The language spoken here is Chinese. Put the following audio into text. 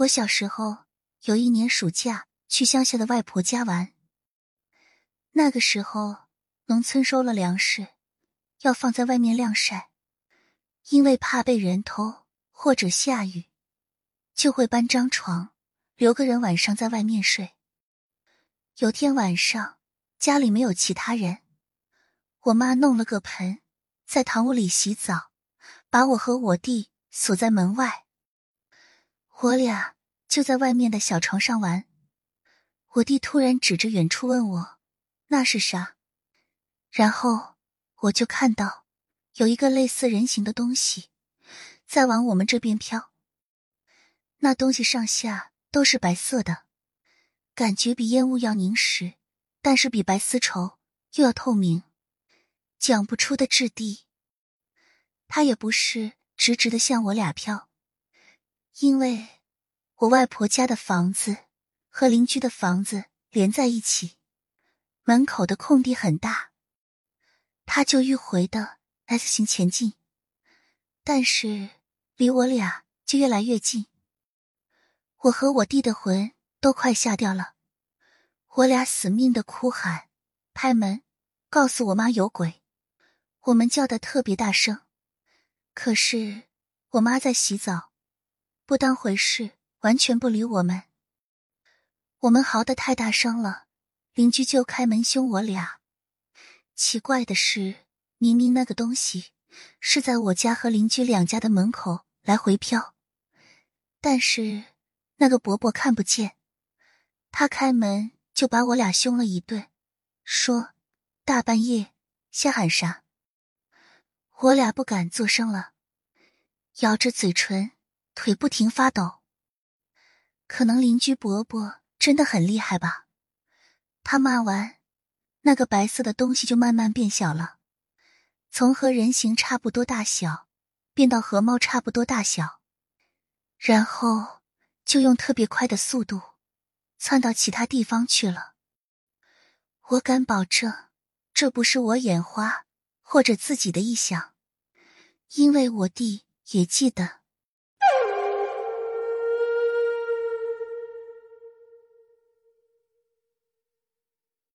我小时候有一年暑假去乡下的外婆家玩，那个时候农村收了粮食，要放在外面晾晒，因为怕被人偷或者下雨，就会搬张床，留个人晚上在外面睡。有天晚上家里没有其他人，我妈弄了个盆，在堂屋里洗澡，把我和我弟锁在门外。我俩就在外面的小床上玩，我弟突然指着远处问我：“那是啥？”然后我就看到有一个类似人形的东西在往我们这边飘。那东西上下都是白色的，感觉比烟雾要凝实，但是比白丝绸又要透明，讲不出的质地。它也不是直直的向我俩飘。因为我外婆家的房子和邻居的房子连在一起，门口的空地很大，他就迂回的 S 型前进，但是离我俩就越来越近。我和我弟的魂都快吓掉了，我俩死命的哭喊、拍门，告诉我妈有鬼。我们叫的特别大声，可是我妈在洗澡。不当回事，完全不理我们。我们嚎得太大声了，邻居就开门凶我俩。奇怪的是，明明那个东西是在我家和邻居两家的门口来回飘，但是那个伯伯看不见，他开门就把我俩凶了一顿，说：“大半夜瞎喊啥？”我俩不敢作声了，咬着嘴唇。腿不停发抖，可能邻居伯伯真的很厉害吧？他骂完，那个白色的东西就慢慢变小了，从和人形差不多大小变到和猫差不多大小，然后就用特别快的速度窜到其他地方去了。我敢保证，这不是我眼花或者自己的臆想，因为我弟也记得。